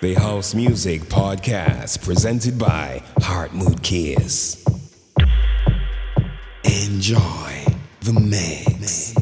The House Music Podcast presented by Heart Mood Kiss. Enjoy the mix.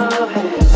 your.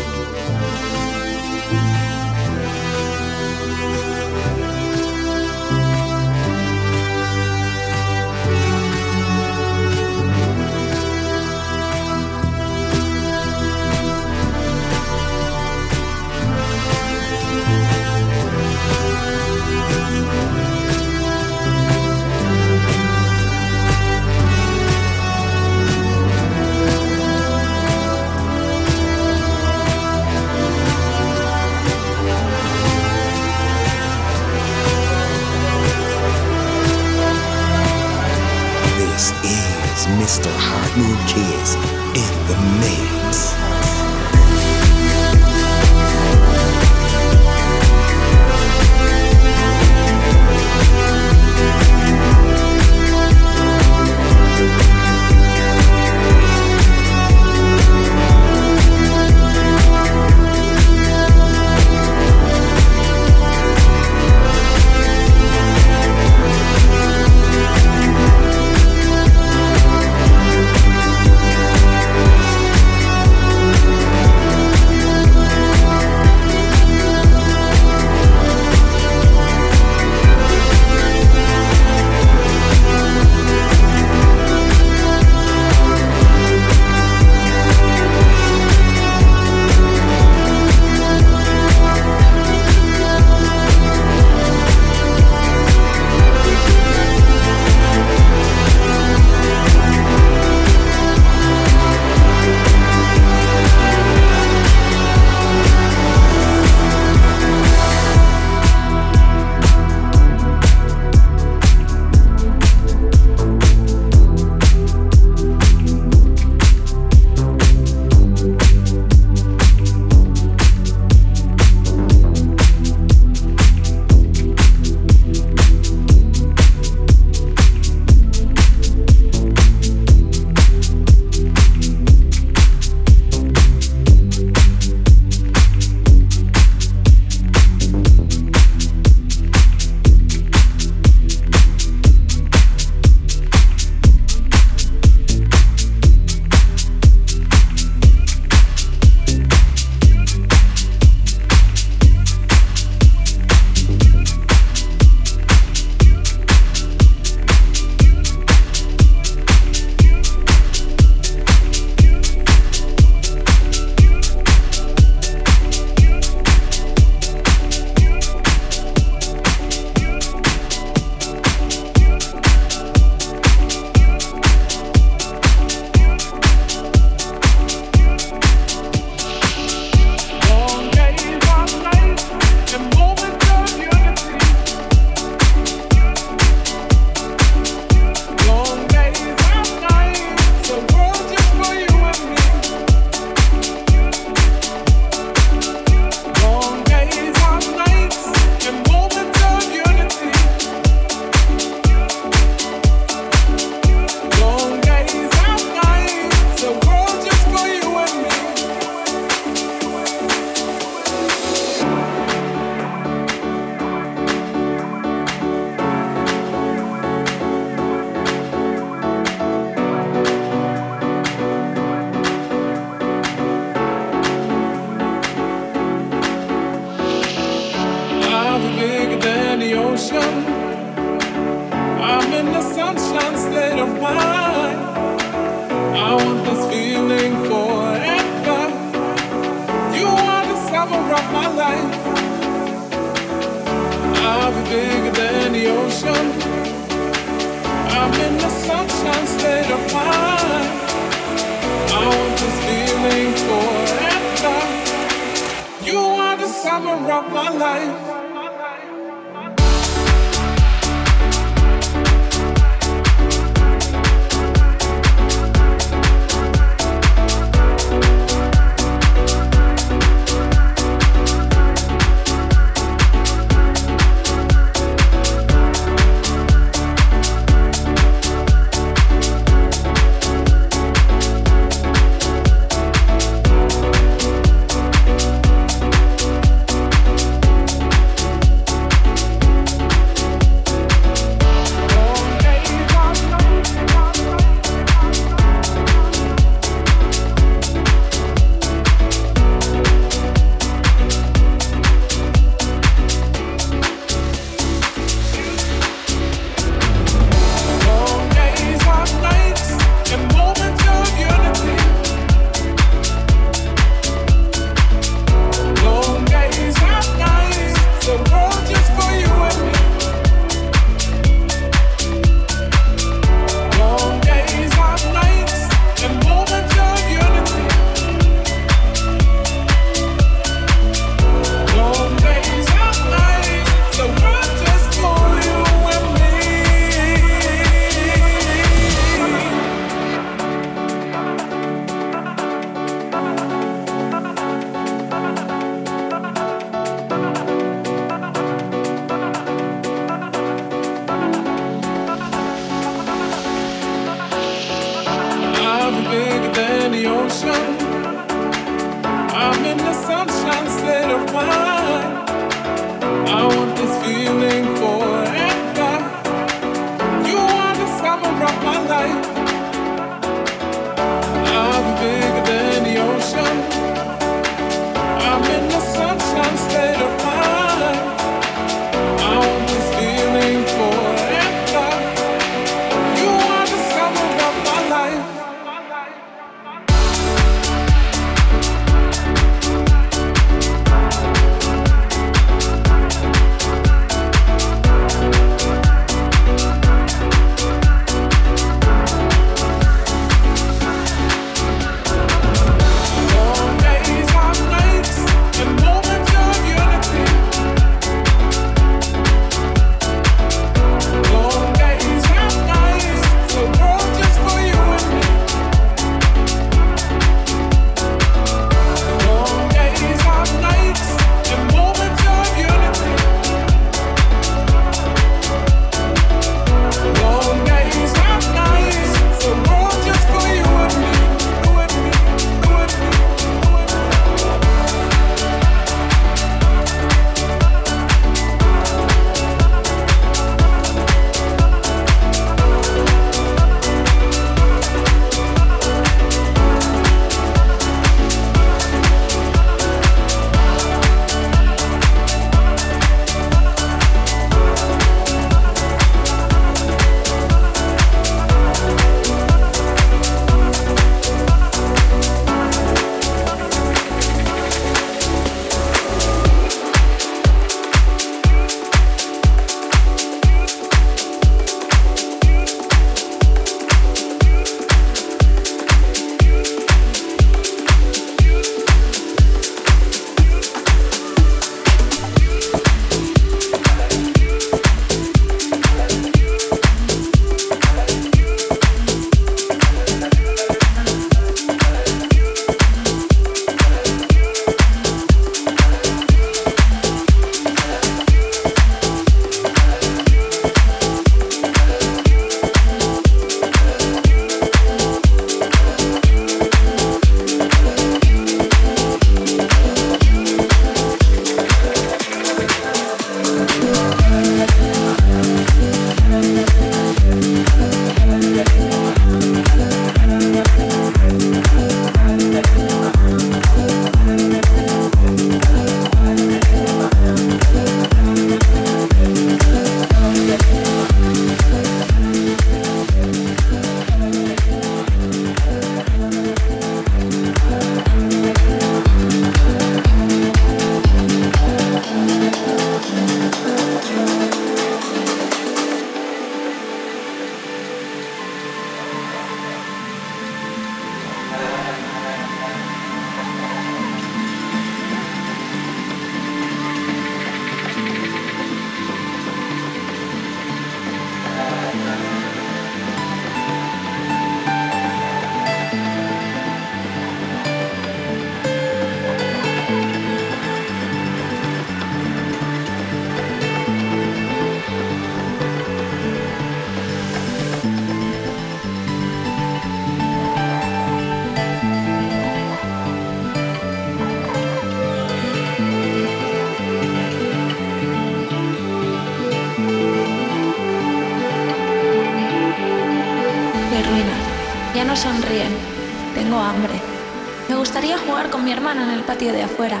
De afuera.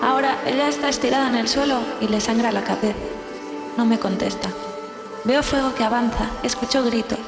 Ahora ella está estirada en el suelo y le sangra la cabeza. No me contesta. Veo fuego que avanza, escucho gritos.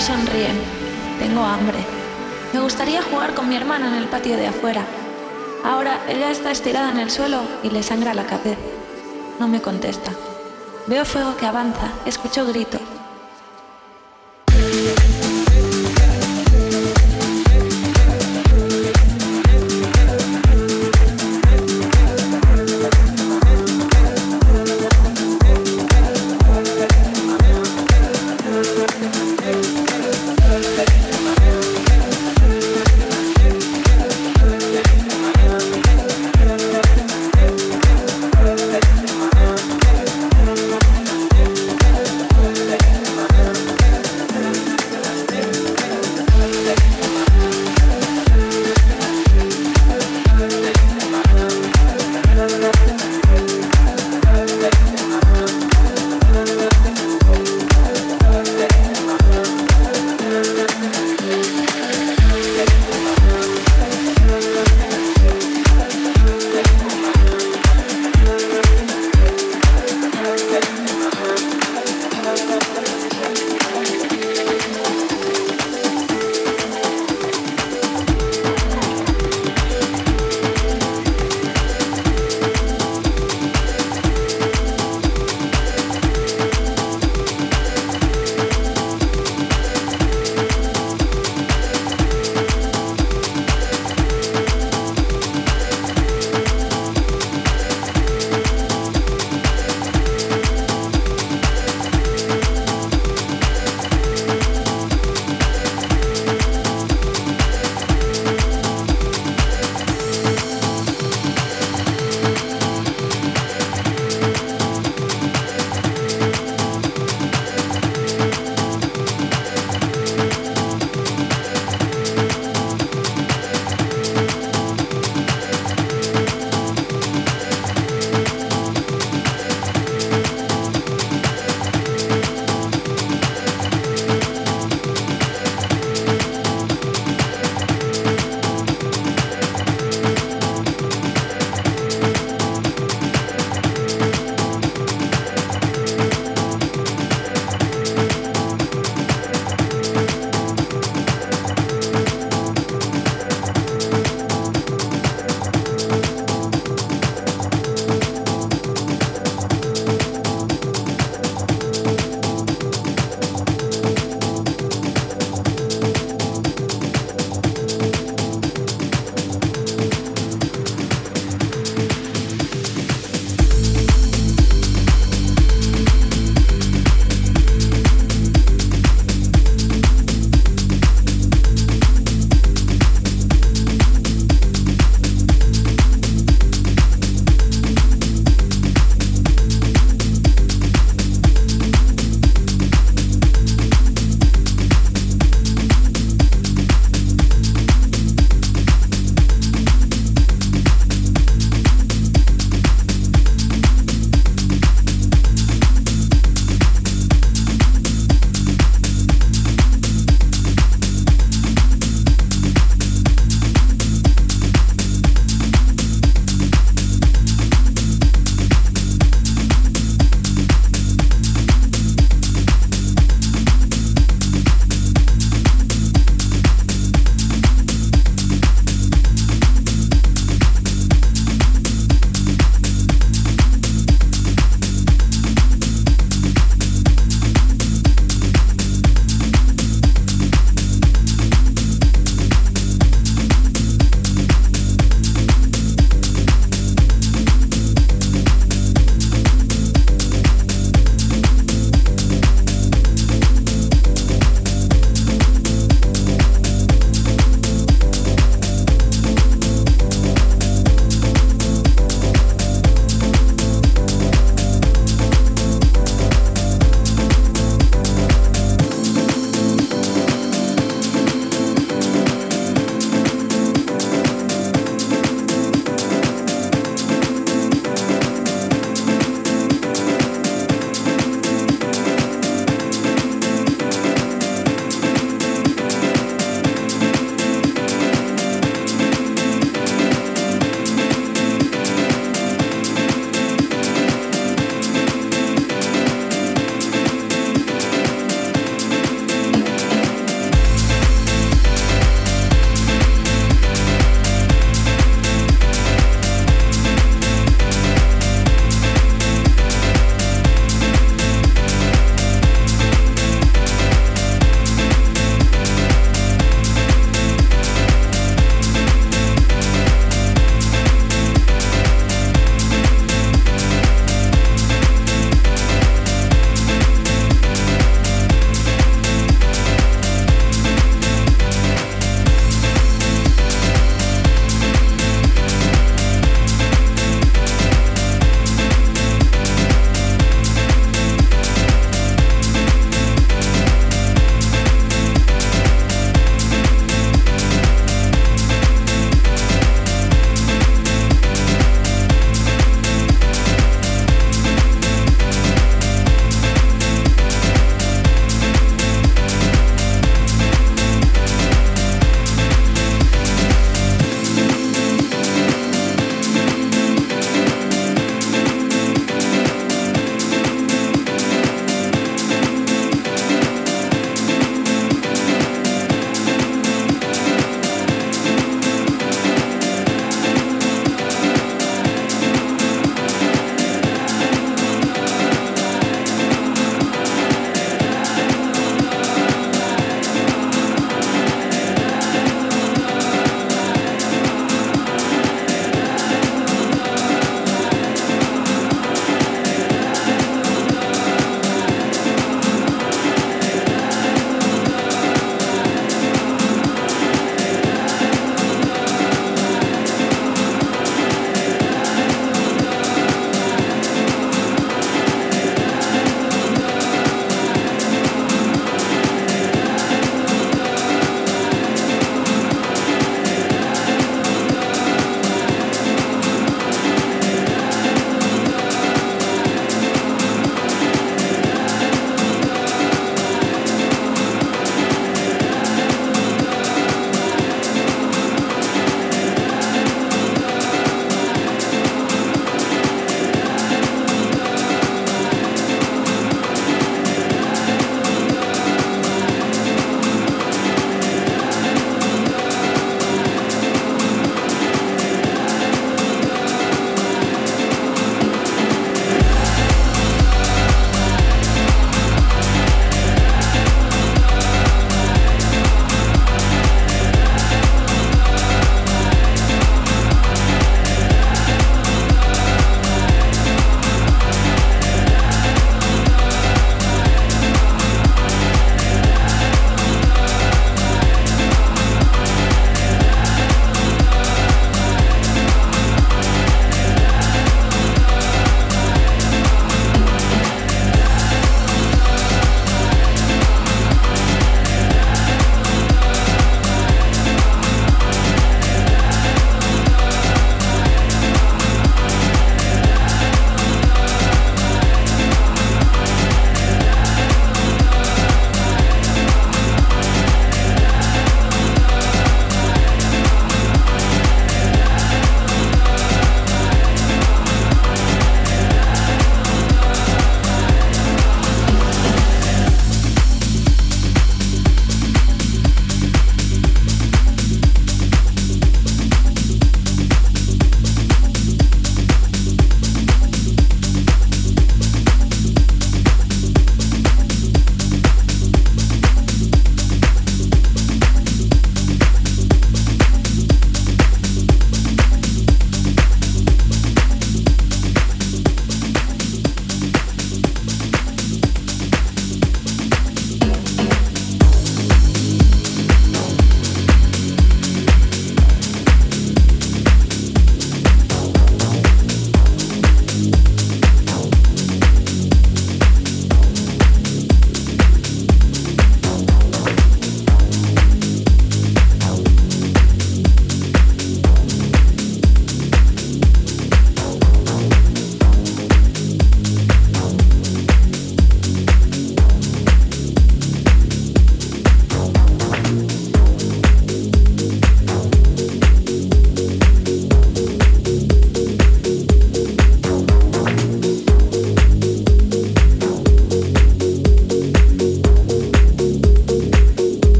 Sonríen. Tengo hambre. Me gustaría jugar con mi hermana en el patio de afuera. Ahora ella está estirada en el suelo y le sangra la cabeza. No me contesta. Veo fuego que avanza, escucho gritos.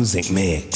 Music mix